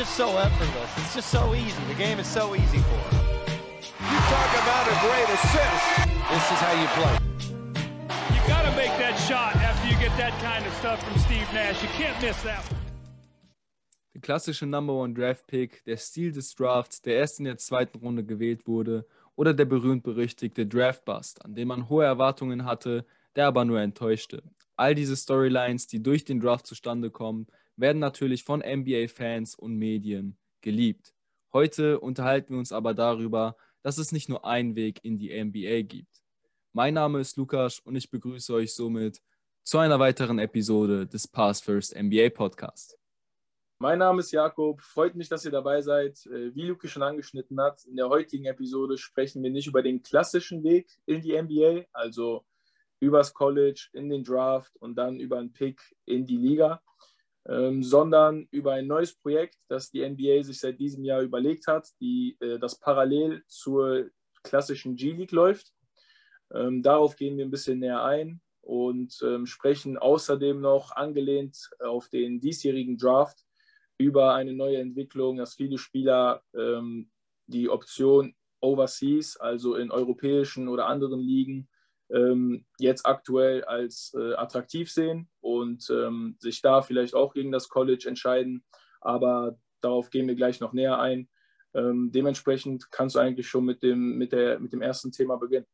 just so effortless. It's just so easy. The game is so easy for him. You talk about a great assist. This is how you play. You got to make that shot after you get that kind of stuff from Steve Nash. You can't miss that one. Der klassische Number One Draft Pick, der Stil des Drafts, der erst in der zweiten Runde gewählt wurde, oder der berühmt-berüchtigte Draft Bust, an dem man hohe Erwartungen hatte, der aber nur enttäuschte. All diese Storylines, die durch den Draft zustande kommen, werden natürlich von NBA-Fans und Medien geliebt. Heute unterhalten wir uns aber darüber, dass es nicht nur einen Weg in die NBA gibt. Mein Name ist Lukas und ich begrüße euch somit zu einer weiteren Episode des Pass First NBA Podcast. Mein Name ist Jakob, freut mich, dass ihr dabei seid. Äh, wie Luke schon angeschnitten hat, in der heutigen Episode sprechen wir nicht über den klassischen Weg in die NBA, also übers College, in den Draft und dann über einen Pick in die Liga, ähm, sondern über ein neues Projekt, das die NBA sich seit diesem Jahr überlegt hat, die, äh, das parallel zur klassischen G-League läuft. Ähm, darauf gehen wir ein bisschen näher ein und ähm, sprechen außerdem noch angelehnt auf den diesjährigen Draft über eine neue Entwicklung, dass viele Spieler ähm, die Option Overseas, also in europäischen oder anderen Ligen, ähm, jetzt aktuell als äh, attraktiv sehen und ähm, sich da vielleicht auch gegen das College entscheiden. Aber darauf gehen wir gleich noch näher ein. Ähm, dementsprechend kannst du eigentlich schon mit dem, mit, der, mit dem ersten Thema beginnen.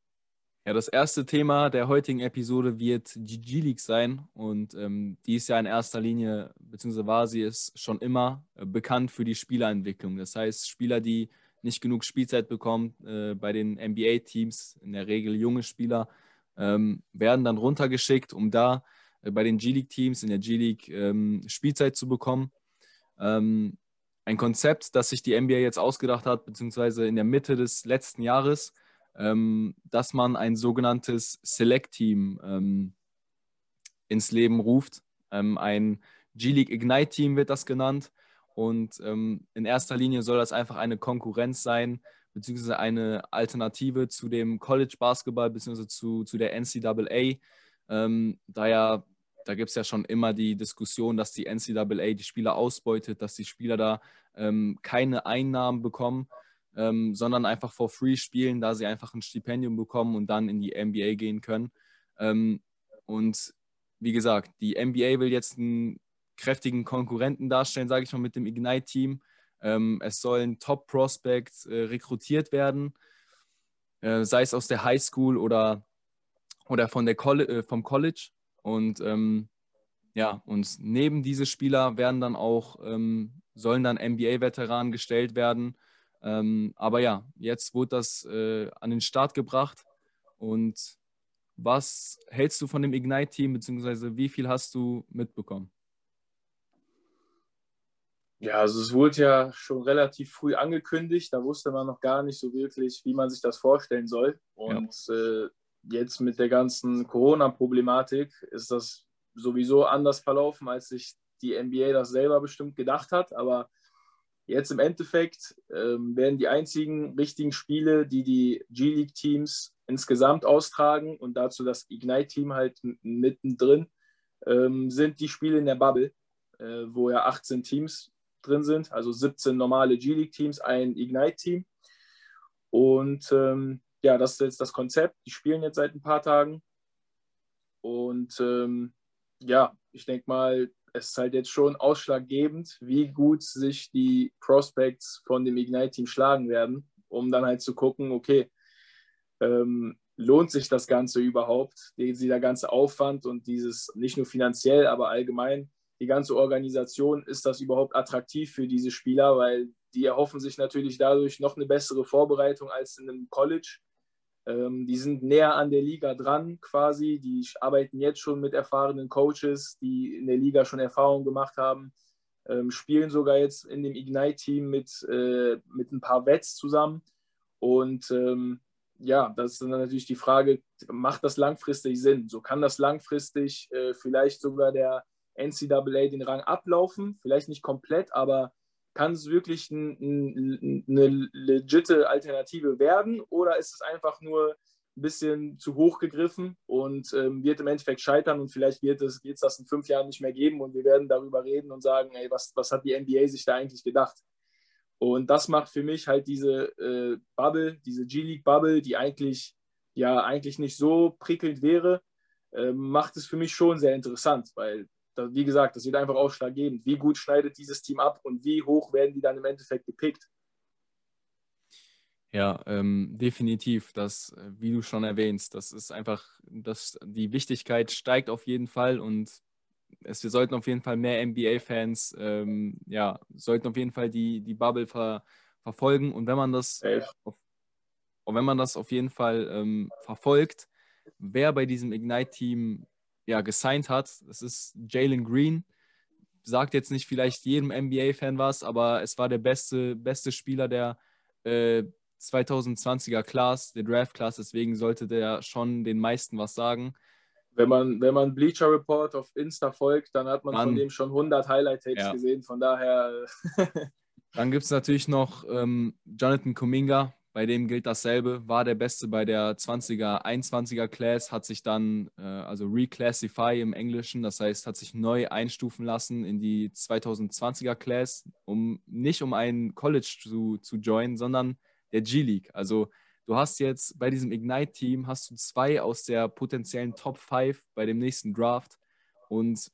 Ja, das erste Thema der heutigen Episode wird die G-League sein und ähm, die ist ja in erster Linie, beziehungsweise war sie es schon immer, äh, bekannt für die Spielerentwicklung. Das heißt, Spieler, die nicht genug Spielzeit bekommen äh, bei den NBA-Teams, in der Regel junge Spieler, ähm, werden dann runtergeschickt, um da äh, bei den G-League-Teams in der G-League ähm, Spielzeit zu bekommen. Ähm, ein Konzept, das sich die NBA jetzt ausgedacht hat, beziehungsweise in der Mitte des letzten Jahres ähm, dass man ein sogenanntes Select-Team ähm, ins Leben ruft. Ähm, ein G-League Ignite-Team wird das genannt. Und ähm, in erster Linie soll das einfach eine Konkurrenz sein, beziehungsweise eine Alternative zu dem College Basketball, beziehungsweise zu, zu der NCAA. Ähm, da ja, da gibt es ja schon immer die Diskussion, dass die NCAA die Spieler ausbeutet, dass die Spieler da ähm, keine Einnahmen bekommen ähm, sondern einfach for free spielen, da sie einfach ein Stipendium bekommen und dann in die NBA gehen können. Ähm, und wie gesagt, die NBA will jetzt einen kräftigen Konkurrenten darstellen, sage ich mal, mit dem Ignite-Team. Ähm, es sollen Top-Prospects äh, rekrutiert werden, äh, sei es aus der High School oder, oder von der Coll äh, vom College. Und ähm, ja, und neben diese Spieler werden dann auch, ähm, sollen dann NBA-Veteranen gestellt werden, ähm, aber ja, jetzt wurde das äh, an den Start gebracht. Und was hältst du von dem Ignite-Team, beziehungsweise wie viel hast du mitbekommen? Ja, also es wurde ja schon relativ früh angekündigt. Da wusste man noch gar nicht so wirklich, wie man sich das vorstellen soll. Und ja. äh, jetzt mit der ganzen Corona-Problematik ist das sowieso anders verlaufen, als sich die NBA das selber bestimmt gedacht hat. Aber Jetzt im Endeffekt ähm, werden die einzigen richtigen Spiele, die die G-League-Teams insgesamt austragen und dazu das Ignite-Team halt mittendrin, ähm, sind die Spiele in der Bubble, äh, wo ja 18 Teams drin sind, also 17 normale G-League-Teams, ein Ignite-Team. Und ähm, ja, das ist jetzt das Konzept. Die spielen jetzt seit ein paar Tagen. Und ähm, ja, ich denke mal, es ist halt jetzt schon ausschlaggebend, wie gut sich die Prospects von dem Ignite-Team schlagen werden, um dann halt zu gucken, okay, ähm, lohnt sich das Ganze überhaupt, dieser ganze Aufwand und dieses nicht nur finanziell, aber allgemein, die ganze Organisation, ist das überhaupt attraktiv für diese Spieler, weil die erhoffen sich natürlich dadurch noch eine bessere Vorbereitung als in einem College ähm, die sind näher an der Liga dran quasi. Die arbeiten jetzt schon mit erfahrenen Coaches, die in der Liga schon Erfahrungen gemacht haben. Ähm, spielen sogar jetzt in dem Ignite-Team mit, äh, mit ein paar Vets zusammen. Und ähm, ja, das ist dann natürlich die Frage, macht das langfristig Sinn? So kann das langfristig äh, vielleicht sogar der NCAA den Rang ablaufen, vielleicht nicht komplett, aber kann es wirklich ein, ein, eine legitte Alternative werden oder ist es einfach nur ein bisschen zu hoch gegriffen und ähm, wird im Endeffekt scheitern und vielleicht wird es geht's das in fünf Jahren nicht mehr geben und wir werden darüber reden und sagen, ey, was, was hat die NBA sich da eigentlich gedacht? Und das macht für mich halt diese äh, Bubble, diese G-League-Bubble, die eigentlich ja eigentlich nicht so prickelnd wäre, äh, macht es für mich schon sehr interessant, weil, da, wie gesagt, das wird einfach ausschlaggebend. Wie gut schneidet dieses Team ab und wie hoch werden die dann im Endeffekt gepickt? Ja, ähm, definitiv. Das, äh, wie du schon erwähnst, das ist einfach, dass die Wichtigkeit steigt auf jeden Fall und es, wir sollten auf jeden Fall mehr NBA-Fans, ähm, ja, sollten auf jeden Fall die, die Bubble ver, verfolgen. Und wenn man das, auf, wenn man das auf jeden Fall ähm, verfolgt, wer bei diesem Ignite-Team ja, gesigned hat, das ist Jalen Green. Sagt jetzt nicht vielleicht jedem NBA-Fan was, aber es war der beste, beste Spieler der äh, 2020er Class, der Draft Class, deswegen sollte der schon den meisten was sagen. Wenn man, wenn man Bleacher Report auf Insta folgt, dann hat man dann, von dem schon 100 Highlight-Tapes ja. gesehen. Von daher. dann gibt es natürlich noch ähm, Jonathan Kuminga. Bei dem gilt dasselbe. War der Beste bei der 20er, 21er Class, hat sich dann, äh, also reclassify im Englischen, das heißt, hat sich neu einstufen lassen in die 2020er Class, um nicht um ein College zu, zu joinen, sondern der G-League. Also Du hast jetzt bei diesem Ignite-Team hast du zwei aus der potenziellen Top 5 bei dem nächsten Draft. Und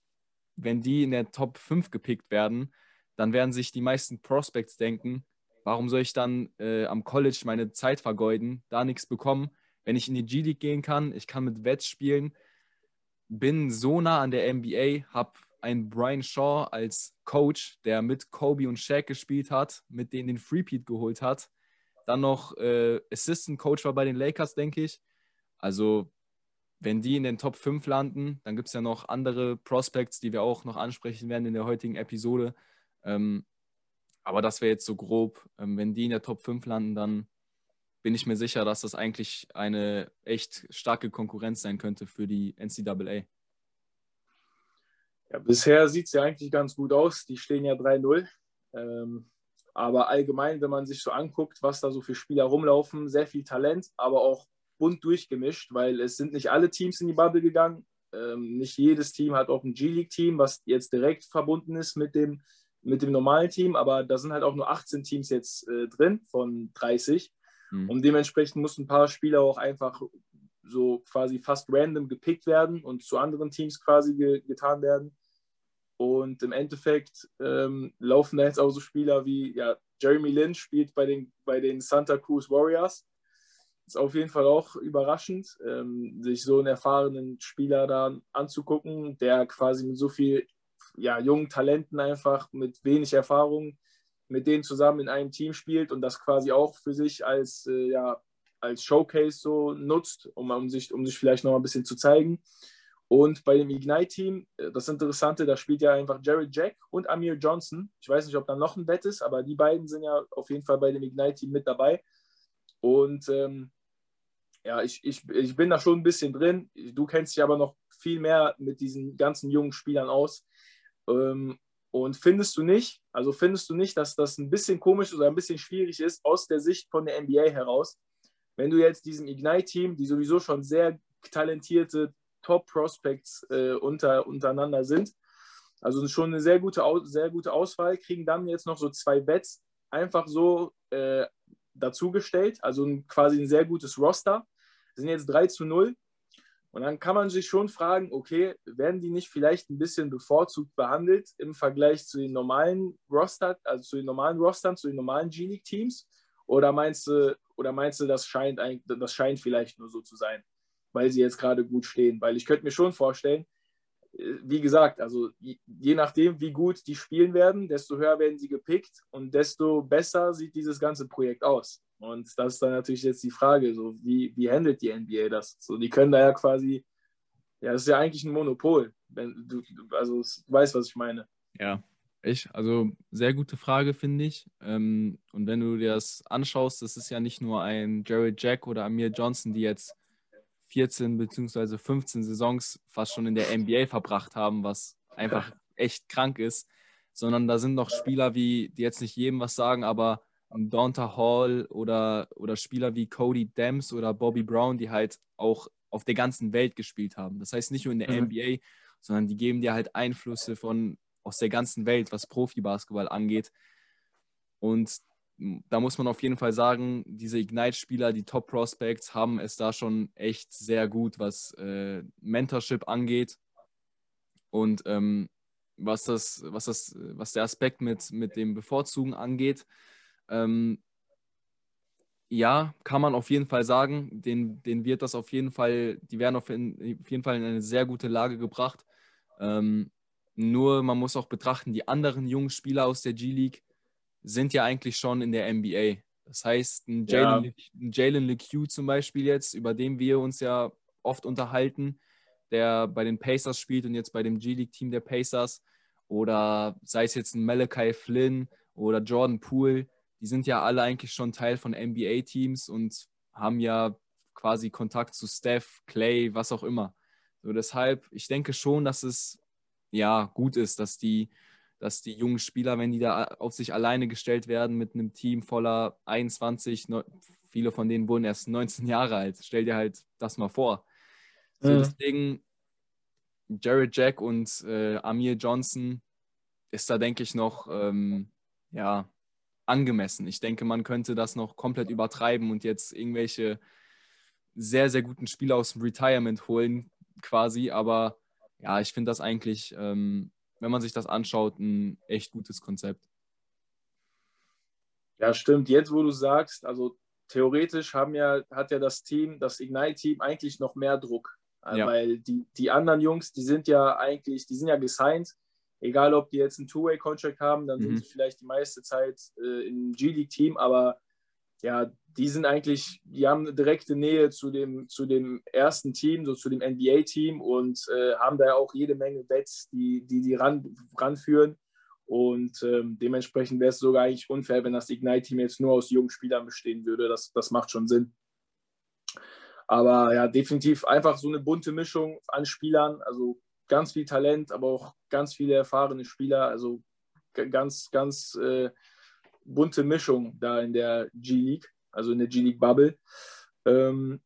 wenn die in der Top 5 gepickt werden, dann werden sich die meisten Prospects denken, warum soll ich dann äh, am College meine Zeit vergeuden, da nichts bekommen, wenn ich in die G-League gehen kann, ich kann mit Vets spielen, bin so nah an der NBA, habe einen Brian Shaw als Coach, der mit Kobe und Shaq gespielt hat, mit denen den Freepeat geholt hat dann noch äh, Assistant Coach war bei den Lakers, denke ich. Also, wenn die in den Top 5 landen, dann gibt es ja noch andere Prospects, die wir auch noch ansprechen werden in der heutigen Episode. Ähm, aber das wäre jetzt so grob. Ähm, wenn die in der Top 5 landen, dann bin ich mir sicher, dass das eigentlich eine echt starke Konkurrenz sein könnte für die NCAA. Ja, bisher sieht es ja eigentlich ganz gut aus. Die stehen ja 3-0. Ähm, aber allgemein, wenn man sich so anguckt, was da so für Spieler rumlaufen, sehr viel Talent, aber auch bunt durchgemischt, weil es sind nicht alle Teams in die Bubble gegangen. Ähm, nicht jedes Team hat auch ein G-League-Team, was jetzt direkt verbunden ist mit dem, mit dem normalen Team, aber da sind halt auch nur 18 Teams jetzt äh, drin von 30. Mhm. Und dementsprechend mussten ein paar Spieler auch einfach so quasi fast random gepickt werden und zu anderen Teams quasi ge getan werden. Und im Endeffekt ähm, laufen da jetzt auch so Spieler wie ja, Jeremy Lin spielt bei den, bei den Santa Cruz Warriors. Ist auf jeden Fall auch überraschend, ähm, sich so einen erfahrenen Spieler da anzugucken, der quasi mit so viel ja, jungen Talenten einfach mit wenig Erfahrung mit denen zusammen in einem Team spielt und das quasi auch für sich als, äh, ja, als Showcase so nutzt, um, um, sich, um sich vielleicht noch ein bisschen zu zeigen. Und bei dem Ignite-Team, äh, das Interessante, da spielt ja einfach Jared Jack und Amir Johnson. Ich weiß nicht, ob da noch ein Bett ist, aber die beiden sind ja auf jeden Fall bei dem Ignite-Team mit dabei. Und ähm, ja, ich, ich, ich bin da schon ein bisschen drin. Du kennst dich aber noch viel mehr mit diesen ganzen jungen Spielern aus. Ähm, und findest du nicht, also findest du nicht, dass das ein bisschen komisch oder ein bisschen schwierig ist aus der Sicht von der NBA heraus, wenn du jetzt diesem Ignite-Team, die sowieso schon sehr talentierte Top-Prospects äh, unter, untereinander sind. Also schon eine sehr gute, sehr gute Auswahl, kriegen dann jetzt noch so zwei Bets einfach so äh, dazugestellt, also ein, quasi ein sehr gutes Roster. sind jetzt 3 zu 0. Und dann kann man sich schon fragen, okay, werden die nicht vielleicht ein bisschen bevorzugt behandelt im Vergleich zu den normalen Roster, also zu den normalen Rostern, zu den normalen G-League-Teams? Oder meinst du, oder meinst du, das scheint, das scheint vielleicht nur so zu sein? weil sie jetzt gerade gut stehen. Weil ich könnte mir schon vorstellen, äh, wie gesagt, also je nachdem, wie gut die spielen werden, desto höher werden sie gepickt und desto besser sieht dieses ganze Projekt aus. Und das ist dann natürlich jetzt die Frage, so wie, wie handelt die NBA das? So, die können da ja quasi, ja, das ist ja eigentlich ein Monopol. Wenn du, also du weißt, was ich meine. Ja, ich, also sehr gute Frage, finde ich. Ähm, und wenn du dir das anschaust, das ist ja nicht nur ein Jared Jack oder Amir Johnson, die jetzt 14 bzw. 15 Saisons fast schon in der NBA verbracht haben, was einfach echt krank ist, sondern da sind noch Spieler wie, die jetzt nicht jedem was sagen, aber Donta Hall oder, oder Spieler wie Cody Dems oder Bobby Brown, die halt auch auf der ganzen Welt gespielt haben. Das heißt nicht nur in der mhm. NBA, sondern die geben dir halt Einflüsse von aus der ganzen Welt, was Profibasketball angeht. Und da muss man auf jeden Fall sagen, diese Ignite-Spieler, die Top-Prospects, haben es da schon echt sehr gut, was äh, Mentorship angeht. Und ähm, was, das, was, das, was der Aspekt mit, mit dem Bevorzugen angeht, ähm, ja, kann man auf jeden Fall sagen, den, den wird das auf jeden Fall, die werden auf, in, auf jeden Fall in eine sehr gute Lage gebracht. Ähm, nur man muss auch betrachten, die anderen jungen Spieler aus der G-League sind ja eigentlich schon in der NBA. Das heißt, ein Jalen ja. LeCue zum Beispiel jetzt, über den wir uns ja oft unterhalten, der bei den Pacers spielt und jetzt bei dem G-League-Team der Pacers, oder sei es jetzt ein Malachi Flynn oder Jordan Poole, die sind ja alle eigentlich schon Teil von NBA-Teams und haben ja quasi Kontakt zu Steph, Clay, was auch immer. So deshalb, ich denke schon, dass es ja gut ist, dass die, dass die jungen Spieler, wenn die da auf sich alleine gestellt werden mit einem Team voller 21, viele von denen wurden erst 19 Jahre alt. Stell dir halt das mal vor. So, mhm. Deswegen, Jared Jack und äh, Amir Johnson ist da, denke ich, noch ähm, ja, angemessen. Ich denke, man könnte das noch komplett übertreiben und jetzt irgendwelche sehr, sehr guten Spieler aus dem Retirement holen, quasi. Aber ja, ich finde das eigentlich, ähm, wenn man sich das anschaut, ein echt gutes Konzept. Ja, stimmt. Jetzt, wo du sagst, also theoretisch haben ja, hat ja das Team, das Ignite-Team eigentlich noch mehr Druck. Äh, ja. Weil die, die anderen Jungs, die sind ja eigentlich, die sind ja gesigned. Egal, ob die jetzt einen Two-Way-Contract haben, dann mhm. sind sie vielleicht die meiste Zeit äh, im G-League-Team, aber ja, die sind eigentlich, die haben eine direkte Nähe zu dem, zu dem ersten Team, so zu dem NBA-Team und äh, haben da auch jede Menge Bets, die die, die ran, ranführen. Und ähm, dementsprechend wäre es sogar eigentlich unfair, wenn das Ignite-Team jetzt nur aus jungen Spielern bestehen würde. Das, das macht schon Sinn. Aber ja, definitiv einfach so eine bunte Mischung an Spielern. Also ganz viel Talent, aber auch ganz viele erfahrene Spieler. Also ganz, ganz äh, bunte Mischung da in der G-League also in der G-League-Bubble. Ähm,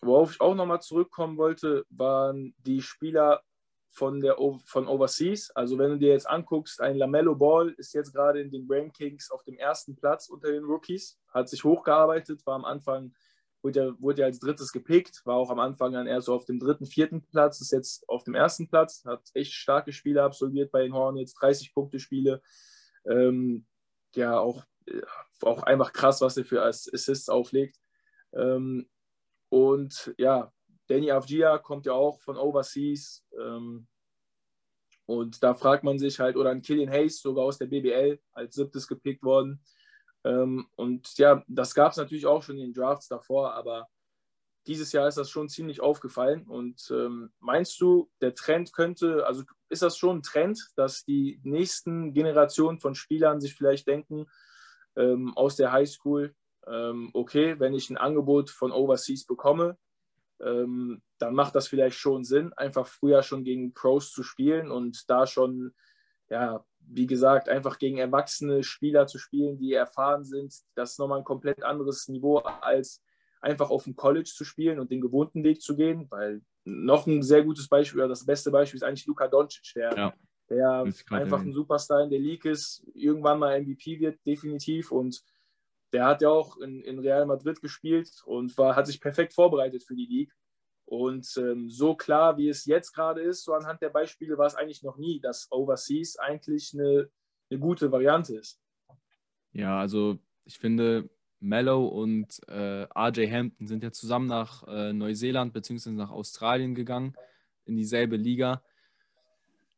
worauf ich auch nochmal zurückkommen wollte, waren die Spieler von, der, von Overseas. Also wenn du dir jetzt anguckst, ein Lamello Ball ist jetzt gerade in den Rankings auf dem ersten Platz unter den Rookies, hat sich hochgearbeitet, war am Anfang, wurde wurde als drittes gepickt, war auch am Anfang dann eher so auf dem dritten, vierten Platz, ist jetzt auf dem ersten Platz, hat echt starke Spiele absolviert bei den Hornets, 30 Punkte Spiele. Ähm, ja, auch auch einfach krass, was er für Assists auflegt. Ähm, und ja, Danny Avgia kommt ja auch von Overseas. Ähm, und da fragt man sich halt, oder ein Killian Hayes, sogar aus der BBL, als siebtes gepickt worden. Ähm, und ja, das gab es natürlich auch schon in den Drafts davor, aber dieses Jahr ist das schon ziemlich aufgefallen. Und ähm, meinst du, der Trend könnte, also ist das schon ein Trend, dass die nächsten Generationen von Spielern sich vielleicht denken, ähm, aus der Highschool, ähm, okay, wenn ich ein Angebot von Overseas bekomme, ähm, dann macht das vielleicht schon Sinn, einfach früher schon gegen Pros zu spielen und da schon, ja, wie gesagt, einfach gegen erwachsene Spieler zu spielen, die erfahren sind. Das ist nochmal ein komplett anderes Niveau als einfach auf dem College zu spielen und den gewohnten Weg zu gehen, weil noch ein sehr gutes Beispiel, oder das beste Beispiel ist eigentlich Luka Doncic, der ja der einfach ein Superstar in der League ist, irgendwann mal MVP wird, definitiv. Und der hat ja auch in, in Real Madrid gespielt und war, hat sich perfekt vorbereitet für die League. Und ähm, so klar, wie es jetzt gerade ist, so anhand der Beispiele war es eigentlich noch nie, dass Overseas eigentlich eine, eine gute Variante ist. Ja, also ich finde, Mello und äh, RJ Hampton sind ja zusammen nach äh, Neuseeland bzw. nach Australien gegangen, in dieselbe Liga.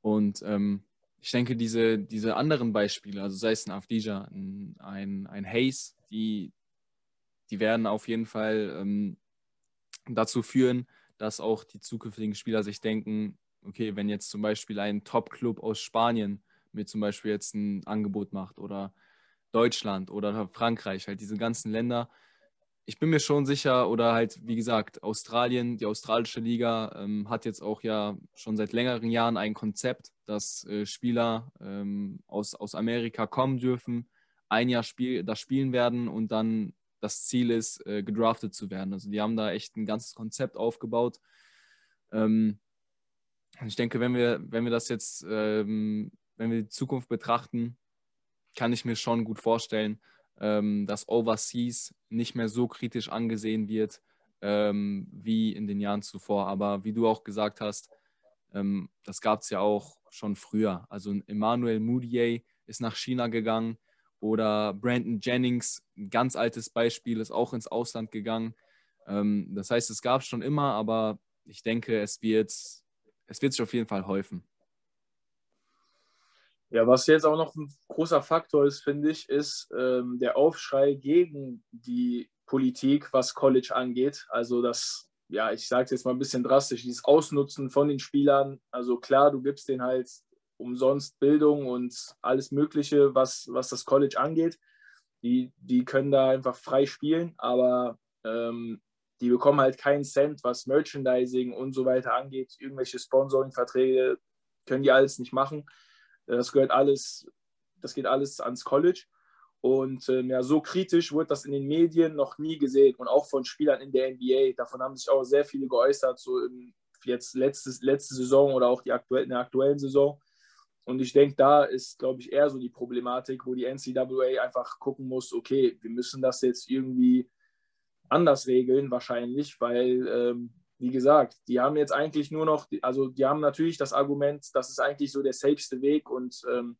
Und ähm, ich denke, diese, diese anderen Beispiele, also sei es ein Afdija, ein, ein, ein Hayes, die, die werden auf jeden Fall ähm, dazu führen, dass auch die zukünftigen Spieler sich denken, okay, wenn jetzt zum Beispiel ein Top-Club aus Spanien mir zum Beispiel jetzt ein Angebot macht oder Deutschland oder Frankreich, halt diese ganzen Länder, ich bin mir schon sicher, oder halt, wie gesagt, Australien, die australische Liga ähm, hat jetzt auch ja schon seit längeren Jahren ein Konzept, dass äh, Spieler ähm, aus, aus Amerika kommen dürfen, ein Jahr Spiel, das spielen werden und dann das Ziel ist, äh, gedraftet zu werden. Also die haben da echt ein ganzes Konzept aufgebaut. Ähm, ich denke, wenn wir, wenn wir das jetzt, ähm, wenn wir die Zukunft betrachten, kann ich mir schon gut vorstellen, ähm, dass Overseas nicht mehr so kritisch angesehen wird ähm, wie in den Jahren zuvor. Aber wie du auch gesagt hast, ähm, das gab es ja auch schon früher. Also Emmanuel Moutier ist nach China gegangen oder Brandon Jennings, ein ganz altes Beispiel, ist auch ins Ausland gegangen. Ähm, das heißt, es gab es schon immer, aber ich denke, es wird, es wird sich auf jeden Fall häufen. Ja, was jetzt auch noch ein großer Faktor ist, finde ich, ist ähm, der Aufschrei gegen die Politik, was College angeht. Also das, ja, ich sage es jetzt mal ein bisschen drastisch, dieses Ausnutzen von den Spielern. Also klar, du gibst denen halt umsonst Bildung und alles Mögliche, was, was das College angeht. Die, die können da einfach frei spielen, aber ähm, die bekommen halt keinen Cent, was Merchandising und so weiter angeht. Irgendwelche Sponsoring-Verträge können die alles nicht machen. Das gehört alles, das geht alles ans College. Und ähm, ja, so kritisch wird das in den Medien noch nie gesehen und auch von Spielern in der NBA. Davon haben sich auch sehr viele geäußert, so im, jetzt letztes, letzte Saison oder auch die aktuell, in der aktuellen Saison. Und ich denke, da ist, glaube ich, eher so die Problematik, wo die NCAA einfach gucken muss, okay, wir müssen das jetzt irgendwie anders regeln, wahrscheinlich, weil ähm, wie gesagt, die haben jetzt eigentlich nur noch, also die haben natürlich das Argument, das ist eigentlich so der safeste Weg und, ähm,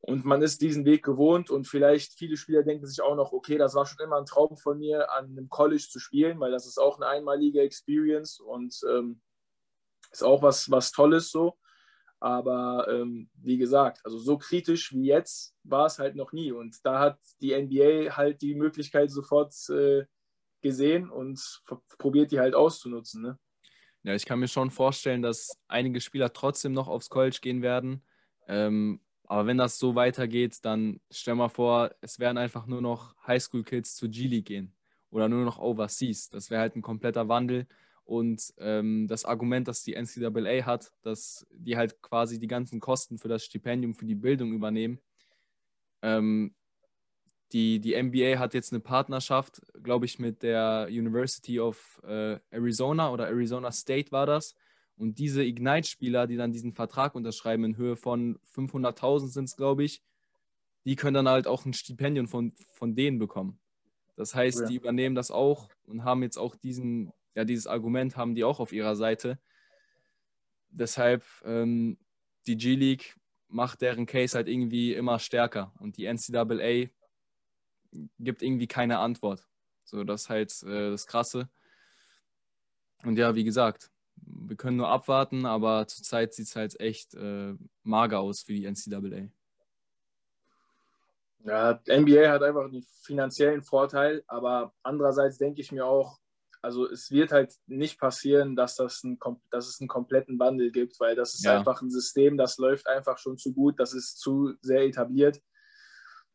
und man ist diesen Weg gewohnt und vielleicht viele Spieler denken sich auch noch, okay, das war schon immer ein Traum von mir, an einem College zu spielen, weil das ist auch eine einmalige Experience und ähm, ist auch was, was Tolles so. Aber ähm, wie gesagt, also so kritisch wie jetzt war es halt noch nie. Und da hat die NBA halt die Möglichkeit sofort äh, gesehen und probiert die halt auszunutzen. Ne? Ja, ich kann mir schon vorstellen, dass einige Spieler trotzdem noch aufs College gehen werden. Ähm, aber wenn das so weitergeht, dann stell mal vor, es werden einfach nur noch Highschool-Kids zu G-League gehen oder nur noch Overseas. Das wäre halt ein kompletter Wandel. Und ähm, das Argument, das die NCAA hat, dass die halt quasi die ganzen Kosten für das Stipendium, für die Bildung übernehmen, ähm, die, die NBA hat jetzt eine Partnerschaft, glaube ich, mit der University of äh, Arizona oder Arizona State war das. Und diese Ignite-Spieler, die dann diesen Vertrag unterschreiben in Höhe von 500.000 sind es, glaube ich, die können dann halt auch ein Stipendium von, von denen bekommen. Das heißt, ja. die übernehmen das auch und haben jetzt auch diesen, ja, dieses Argument haben die auch auf ihrer Seite. Deshalb, ähm, die G-League macht deren Case halt irgendwie immer stärker und die NCAA gibt irgendwie keine Antwort. So, das ist halt äh, das Krasse. Und ja, wie gesagt, wir können nur abwarten, aber zurzeit sieht es halt echt äh, mager aus für die NCAA. Ja, NBA hat einfach einen finanziellen Vorteil, aber andererseits denke ich mir auch, also es wird halt nicht passieren, dass, das ein, dass es einen kompletten Wandel gibt, weil das ist ja. einfach ein System, das läuft einfach schon zu gut, das ist zu sehr etabliert.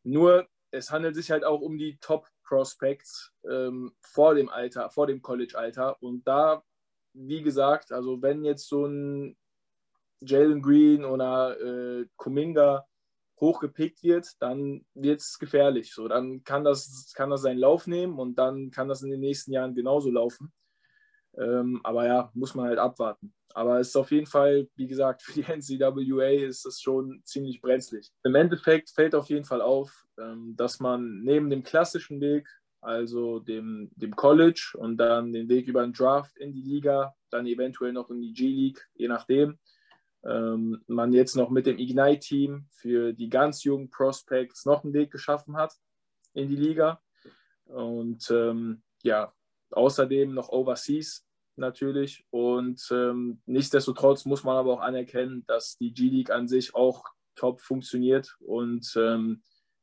Nur es handelt sich halt auch um die Top-Prospects ähm, vor dem Alter, vor dem College-Alter. Und da, wie gesagt, also wenn jetzt so ein Jalen Green oder äh, Kuminga hochgepickt wird, dann wird es gefährlich. So, dann kann das, kann das seinen Lauf nehmen und dann kann das in den nächsten Jahren genauso laufen. Ähm, aber ja, muss man halt abwarten. Aber es ist auf jeden Fall, wie gesagt, für die NCAA ist das schon ziemlich brenzlig. Im Endeffekt fällt auf jeden Fall auf, ähm, dass man neben dem klassischen Weg, also dem, dem College und dann den Weg über den Draft in die Liga, dann eventuell noch in die G-League, je nachdem, ähm, man jetzt noch mit dem Ignite-Team für die ganz jungen Prospects noch einen Weg geschaffen hat in die Liga. Und ähm, ja, außerdem noch Overseas natürlich. Und ähm, nichtsdestotrotz muss man aber auch anerkennen, dass die G-League an sich auch top funktioniert und ähm,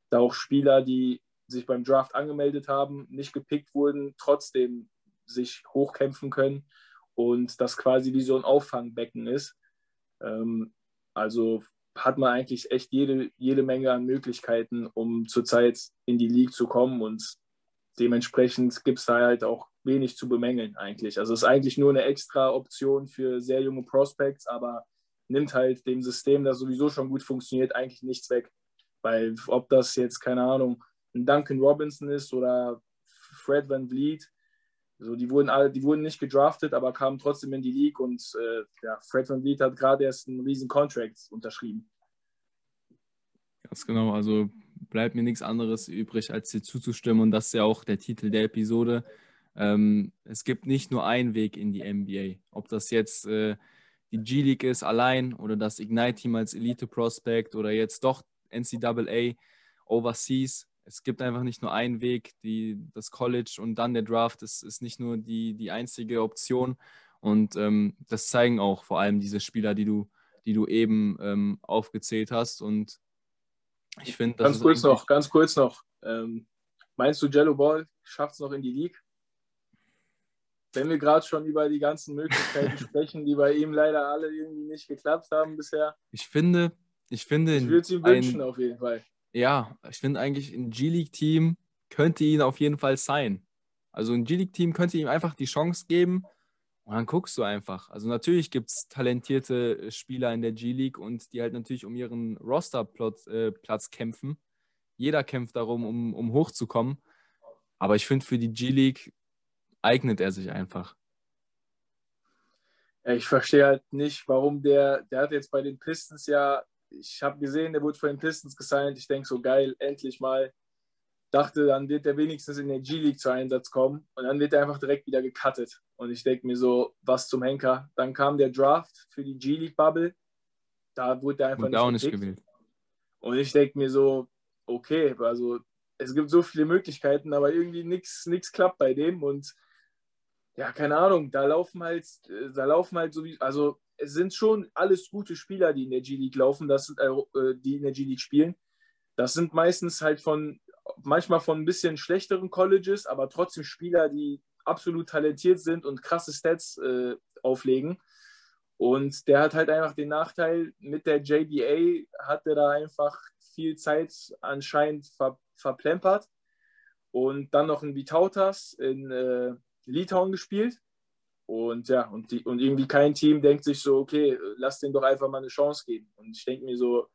da auch Spieler, die sich beim Draft angemeldet haben, nicht gepickt wurden, trotzdem sich hochkämpfen können und das quasi wie so ein Auffangbecken ist. Ähm, also hat man eigentlich echt jede, jede Menge an Möglichkeiten, um zurzeit in die League zu kommen und dementsprechend gibt es da halt auch wenig zu bemängeln eigentlich. Also es ist eigentlich nur eine extra Option für sehr junge Prospects, aber nimmt halt dem System, das sowieso schon gut funktioniert, eigentlich nichts weg. Weil ob das jetzt, keine Ahnung, ein Duncan Robinson ist oder Fred Van Vliet, also die wurden alle, die wurden nicht gedraftet, aber kamen trotzdem in die League und äh, ja, Fred Van Vliet hat gerade erst einen riesen Contract unterschrieben. Ganz genau, also bleibt mir nichts anderes übrig, als dir zuzustimmen und das ist ja auch der Titel der Episode. Ähm, es gibt nicht nur einen Weg in die NBA. Ob das jetzt äh, die G-League ist allein oder das Ignite-Team als Elite-Prospect oder jetzt doch NCAA Overseas. Es gibt einfach nicht nur einen Weg. Die, das College und dann der Draft ist, ist nicht nur die, die einzige Option. Und ähm, das zeigen auch vor allem diese Spieler, die du, die du eben ähm, aufgezählt hast. Und ich finde, Ganz kurz noch, ganz kurz noch. Ähm, meinst du, Jello Ball schafft es noch in die League? wenn wir gerade schon über die ganzen Möglichkeiten sprechen, die bei ihm leider alle irgendwie nicht geklappt haben bisher. Ich finde, ich finde. Ich würde es ihm wünschen, auf jeden Fall. Ja, ich finde eigentlich, ein G-League-Team könnte ihn auf jeden Fall sein. Also ein G-League-Team könnte ihm einfach die Chance geben und dann guckst du einfach. Also natürlich gibt es talentierte Spieler in der G-League und die halt natürlich um ihren Rosterplatz äh, kämpfen. Jeder kämpft darum, um, um hochzukommen. Aber ich finde, für die G-League eignet er sich einfach. Ich verstehe halt nicht, warum der, der hat jetzt bei den Pistons ja, ich habe gesehen, der wurde von den Pistons gesigned. Ich denke so, geil, endlich mal. Dachte, dann wird er wenigstens in der G-League zu Einsatz kommen und dann wird er einfach direkt wieder gecuttet. Und ich denke mir so, was zum Henker. Dann kam der Draft für die G-League-Bubble. Da wurde er einfach und nicht, nicht gewählt. Und ich denke mir so, okay, also es gibt so viele Möglichkeiten, aber irgendwie nichts klappt bei dem und ja, keine Ahnung, da laufen halt, da laufen halt so wie, also es sind schon alles gute Spieler, die in der G-League laufen, das sind, äh, die in der G-League spielen. Das sind meistens halt von, manchmal von ein bisschen schlechteren Colleges, aber trotzdem Spieler, die absolut talentiert sind und krasse Stats äh, auflegen. Und der hat halt einfach den Nachteil, mit der JBA hat er da einfach viel Zeit anscheinend ver verplempert. Und dann noch ein Vitautas in, äh, Litauen gespielt. Und ja, und, die, und irgendwie kein Team denkt sich so, okay, lass den doch einfach mal eine Chance geben. Und ich denke mir so,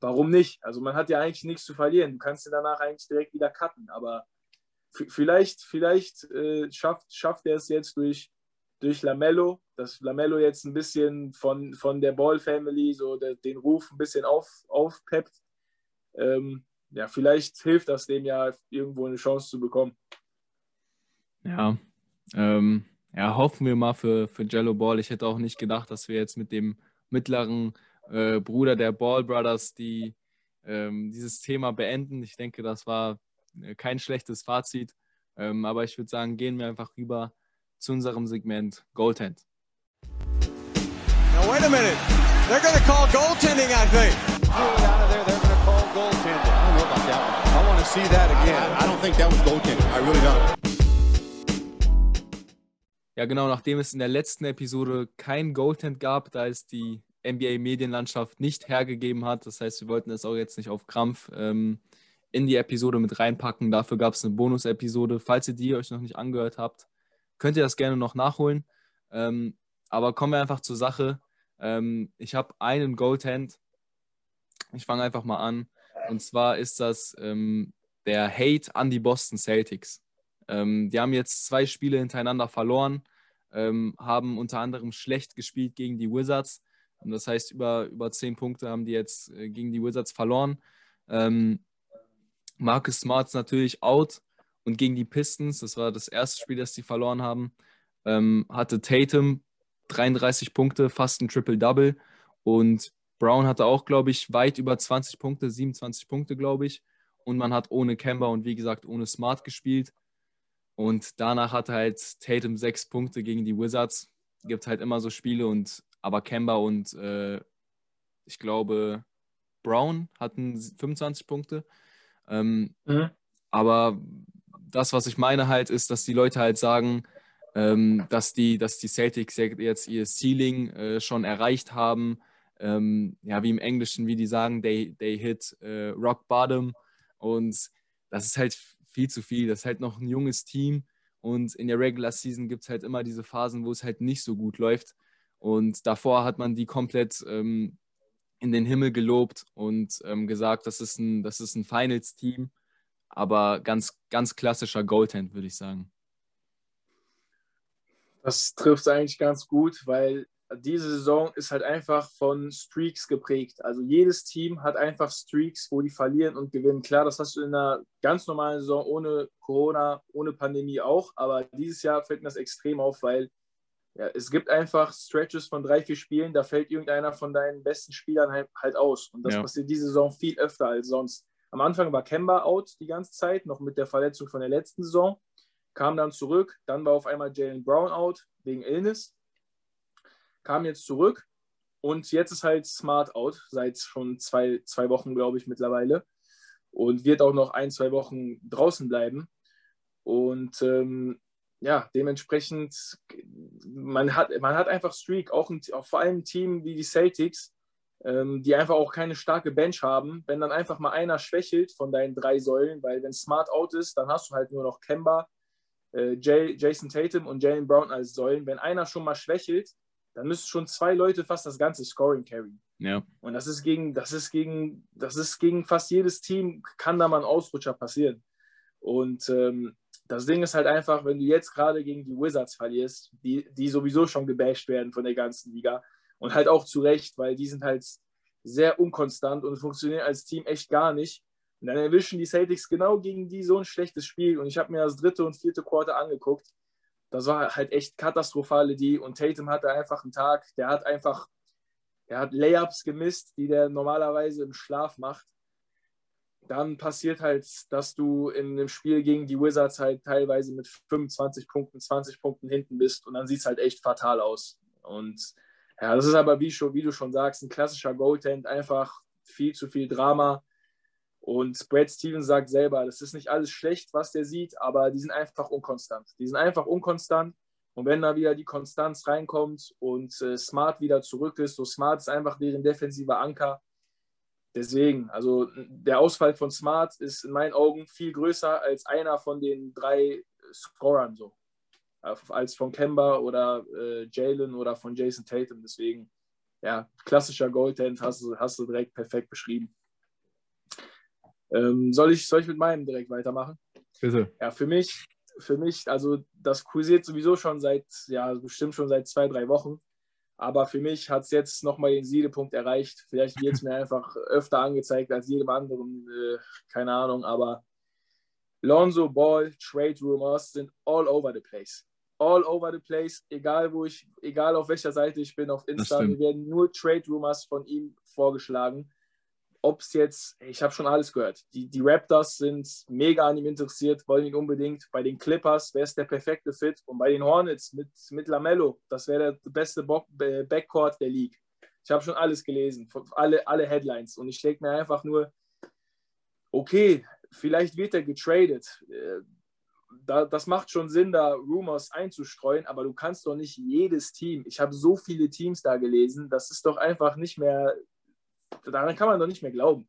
warum nicht? Also man hat ja eigentlich nichts zu verlieren. Du kannst ihn danach eigentlich direkt wieder cutten. Aber vielleicht, vielleicht äh, schafft, schafft er es jetzt durch, durch Lamello, dass Lamello jetzt ein bisschen von, von der Ball Family so der, den Ruf ein bisschen auf, aufpeppt. Ähm, ja, vielleicht hilft das dem ja irgendwo eine Chance zu bekommen. Ja, ähm, ja, hoffen wir mal für, für Jello Ball. Ich hätte auch nicht gedacht, dass wir jetzt mit dem mittleren äh, Bruder der Ball Brothers die, ähm, dieses Thema beenden. Ich denke, das war äh, kein schlechtes Fazit. Ähm, aber ich würde sagen, gehen wir einfach rüber zu unserem Segment Goaltend. Now wait a minute. They're going to call goaltending, I think. out of there, they're going to call goaltending. I don't know about that one. I want to see that again. I don't think that was goaltending. I really don't. Ja, genau, nachdem es in der letzten Episode kein Goaltend gab, da es die NBA-Medienlandschaft nicht hergegeben hat. Das heißt, wir wollten es auch jetzt nicht auf Krampf ähm, in die Episode mit reinpacken. Dafür gab es eine Bonus-Episode. Falls ihr die euch noch nicht angehört habt, könnt ihr das gerne noch nachholen. Ähm, aber kommen wir einfach zur Sache. Ähm, ich habe einen Goaltend. Ich fange einfach mal an. Und zwar ist das ähm, der Hate an die Boston Celtics. Ähm, die haben jetzt zwei Spiele hintereinander verloren ähm, haben unter anderem schlecht gespielt gegen die Wizards. Das heißt, über, über zehn Punkte haben die jetzt äh, gegen die Wizards verloren. Ähm, Marcus Smarts natürlich out und gegen die Pistons, das war das erste Spiel, das sie verloren haben, ähm, hatte Tatum 33 Punkte, fast ein Triple-Double und Brown hatte auch, glaube ich, weit über 20 Punkte, 27 Punkte, glaube ich. Und man hat ohne Kemba und wie gesagt ohne Smart gespielt. Und danach hatte halt Tatum sechs Punkte gegen die Wizards. Gibt halt immer so Spiele und aber Kemba und äh, ich glaube Brown hatten 25 Punkte. Ähm, mhm. Aber das, was ich meine halt, ist, dass die Leute halt sagen, ähm, dass, die, dass die Celtics jetzt ihr Ceiling äh, schon erreicht haben. Ähm, ja, wie im Englischen, wie die sagen, they, they hit äh, rock bottom. Und das ist halt viel zu viel. Das ist halt noch ein junges Team und in der Regular Season gibt es halt immer diese Phasen, wo es halt nicht so gut läuft. Und davor hat man die komplett ähm, in den Himmel gelobt und ähm, gesagt, das ist ein, ein Finals-Team, aber ganz, ganz klassischer Goaltend, würde ich sagen. Das trifft eigentlich ganz gut, weil diese Saison ist halt einfach von Streaks geprägt. Also jedes Team hat einfach Streaks, wo die verlieren und gewinnen. Klar, das hast du in einer ganz normalen Saison ohne Corona, ohne Pandemie auch, aber dieses Jahr fällt mir das extrem auf, weil ja, es gibt einfach Stretches von drei, vier Spielen, da fällt irgendeiner von deinen besten Spielern halt, halt aus. Und das ja. passiert diese Saison viel öfter als sonst. Am Anfang war Kemba out die ganze Zeit, noch mit der Verletzung von der letzten Saison. Kam dann zurück, dann war auf einmal Jalen Brown out wegen Illness. Kam jetzt zurück und jetzt ist halt Smart out, seit schon zwei, zwei Wochen, glaube ich, mittlerweile. Und wird auch noch ein, zwei Wochen draußen bleiben. Und ähm, ja, dementsprechend, man hat, man hat einfach Streak, auch, ein, auch vor allem ein Team wie die Celtics, ähm, die einfach auch keine starke Bench haben. Wenn dann einfach mal einer schwächelt von deinen drei Säulen, weil wenn Smart out ist, dann hast du halt nur noch Kemba, äh, Jason Tatum und Jalen Brown als Säulen. Wenn einer schon mal schwächelt, dann müssen schon zwei Leute fast das ganze Scoring carry. Ja. Und das ist gegen, das ist gegen, das ist gegen fast jedes Team, kann da mal ein Ausrutscher passieren. Und ähm, das Ding ist halt einfach, wenn du jetzt gerade gegen die Wizards verlierst, die, die sowieso schon gebasht werden von der ganzen Liga und halt auch zu Recht, weil die sind halt sehr unkonstant und funktionieren als Team echt gar nicht. Und dann erwischen die Celtics genau gegen die so ein schlechtes Spiel und ich habe mir das dritte und vierte Quarter angeguckt. Das war halt echt katastrophale die und Tatum hatte einfach einen Tag, der hat einfach, er hat Layups gemisst, die der normalerweise im Schlaf macht dann passiert halt, dass du in einem Spiel gegen die Wizards halt teilweise mit 25 Punkten, 20 Punkten hinten bist und dann sieht es halt echt fatal aus. Und ja, das ist aber, wie, schon, wie du schon sagst, ein klassischer Goaltend, einfach viel zu viel Drama. Und Brad Stevens sagt selber, das ist nicht alles schlecht, was der sieht, aber die sind einfach unkonstant. Die sind einfach unkonstant. Und wenn da wieder die Konstanz reinkommt und äh, Smart wieder zurück ist, so Smart ist einfach deren defensiver Anker, Deswegen, also der Ausfall von Smart ist in meinen Augen viel größer als einer von den drei Scorern so. Als von Kemba oder äh, Jalen oder von Jason Tatum. Deswegen, ja, klassischer Goldtent hast hast du direkt perfekt beschrieben. Ähm, soll, ich, soll ich mit meinem direkt weitermachen? Bitte. Ja, für mich, für mich, also das kursiert sowieso schon seit, ja, bestimmt schon seit zwei, drei Wochen. Aber für mich hat es jetzt nochmal den Siedepunkt erreicht. Vielleicht wird es mir einfach öfter angezeigt als jedem anderen, äh, keine Ahnung. Aber Lonzo Ball Trade Rumors sind all over the place. All over the place, egal wo ich, egal auf welcher Seite ich bin, auf Insta, mir werden nur Trade Rumors von ihm vorgeschlagen ob es jetzt, ich habe schon alles gehört. Die, die Raptors sind mega an ihm interessiert, wollen ihn unbedingt. Bei den Clippers wäre es der perfekte Fit. Und bei den Hornets mit, mit Lamello, das wäre der beste Backcourt der League. Ich habe schon alles gelesen, alle, alle Headlines. Und ich denke mir einfach nur, okay, vielleicht wird er getradet. Äh, das macht schon Sinn, da Rumors einzustreuen, aber du kannst doch nicht jedes Team, ich habe so viele Teams da gelesen, das ist doch einfach nicht mehr daran kann man doch nicht mehr glauben.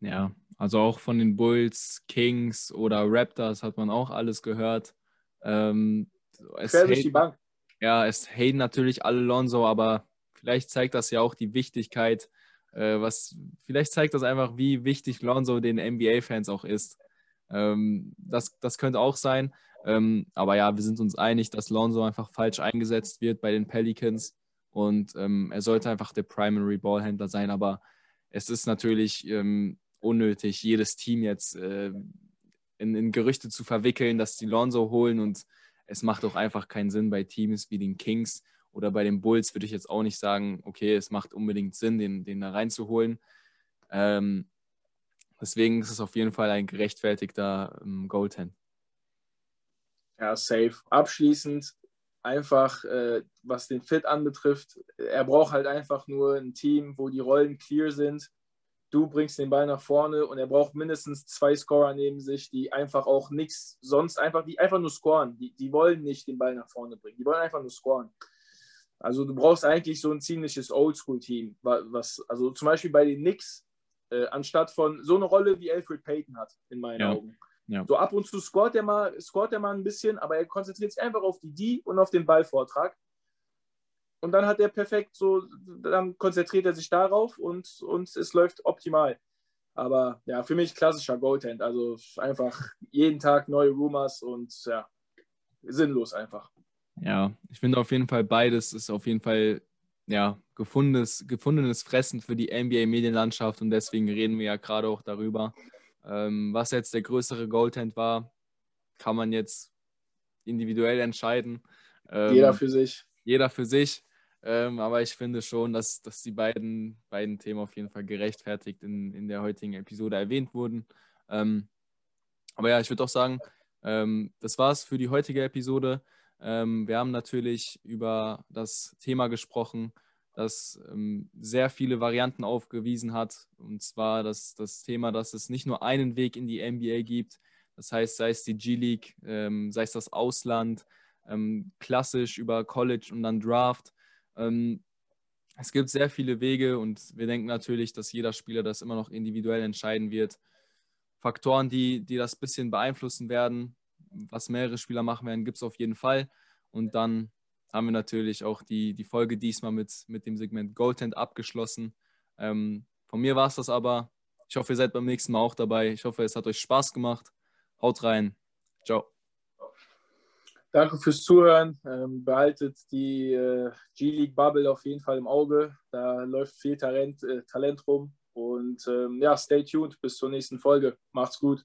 Ja, also auch von den Bulls, Kings oder Raptors hat man auch alles gehört. Ähm, es Quer durch die Bank. Ja, es haten natürlich alle Lonzo, aber vielleicht zeigt das ja auch die Wichtigkeit, äh, was, vielleicht zeigt das einfach, wie wichtig Lonzo den NBA-Fans auch ist. Ähm, das, das könnte auch sein. Ähm, aber ja, wir sind uns einig, dass Lonzo einfach falsch eingesetzt wird bei den Pelicans. Und ähm, er sollte einfach der Primary Ballhändler sein, aber es ist natürlich ähm, unnötig, jedes Team jetzt äh, in, in, Gerüchte zu verwickeln, dass die Lonzo holen und es macht auch einfach keinen Sinn bei Teams wie den Kings oder bei den Bulls würde ich jetzt auch nicht sagen, okay, es macht unbedingt Sinn, den, den da reinzuholen. Ähm, deswegen ist es auf jeden Fall ein gerechtfertigter ähm, Goaltend. Ja, safe. Abschließend einfach, äh, was den Fit anbetrifft, er braucht halt einfach nur ein Team, wo die Rollen clear sind. Du bringst den Ball nach vorne und er braucht mindestens zwei Scorer neben sich, die einfach auch nichts sonst einfach, die einfach nur scoren. Die, die wollen nicht den Ball nach vorne bringen, die wollen einfach nur scoren. Also du brauchst eigentlich so ein ziemliches Oldschool-Team. Was, also zum Beispiel bei den Knicks, äh, anstatt von so eine Rolle wie Alfred Payton hat, in meinen ja. Augen. Ja. So ab und zu scoret er, mal, scoret er mal ein bisschen, aber er konzentriert sich einfach auf die D und auf den Ballvortrag. und dann hat er perfekt so, dann konzentriert er sich darauf und, und es läuft optimal. Aber ja, für mich klassischer Goaltend. Also einfach jeden Tag neue Rumors und ja, sinnlos einfach. Ja, ich finde auf jeden Fall beides ist auf jeden Fall ja, gefundenes, gefundenes Fressen für die NBA-Medienlandschaft und deswegen reden wir ja gerade auch darüber. Ähm, was jetzt der größere Goaltend war, kann man jetzt individuell entscheiden. Ähm, jeder für sich. Jeder für sich. Ähm, aber ich finde schon, dass, dass die beiden, beiden Themen auf jeden Fall gerechtfertigt in, in der heutigen Episode erwähnt wurden. Ähm, aber ja, ich würde auch sagen, ähm, das war's für die heutige Episode. Ähm, wir haben natürlich über das Thema gesprochen, das ähm, sehr viele Varianten aufgewiesen hat. Und zwar das, das Thema, dass es nicht nur einen Weg in die NBA gibt. Das heißt, sei es die G-League, ähm, sei es das Ausland, klassisch über College und dann Draft. Ähm, es gibt sehr viele Wege und wir denken natürlich, dass jeder Spieler das immer noch individuell entscheiden wird. Faktoren, die, die das ein bisschen beeinflussen werden, was mehrere Spieler machen werden, gibt es auf jeden Fall. Und dann haben wir natürlich auch die, die Folge diesmal mit, mit dem Segment Goaltend abgeschlossen. Ähm, von mir war es das aber. Ich hoffe, ihr seid beim nächsten Mal auch dabei. Ich hoffe, es hat euch Spaß gemacht. Haut rein. Ciao. Danke fürs Zuhören. Ähm, behaltet die äh, G-League Bubble auf jeden Fall im Auge. Da läuft viel Talent, äh, Talent rum. Und ähm, ja, stay tuned bis zur nächsten Folge. Macht's gut.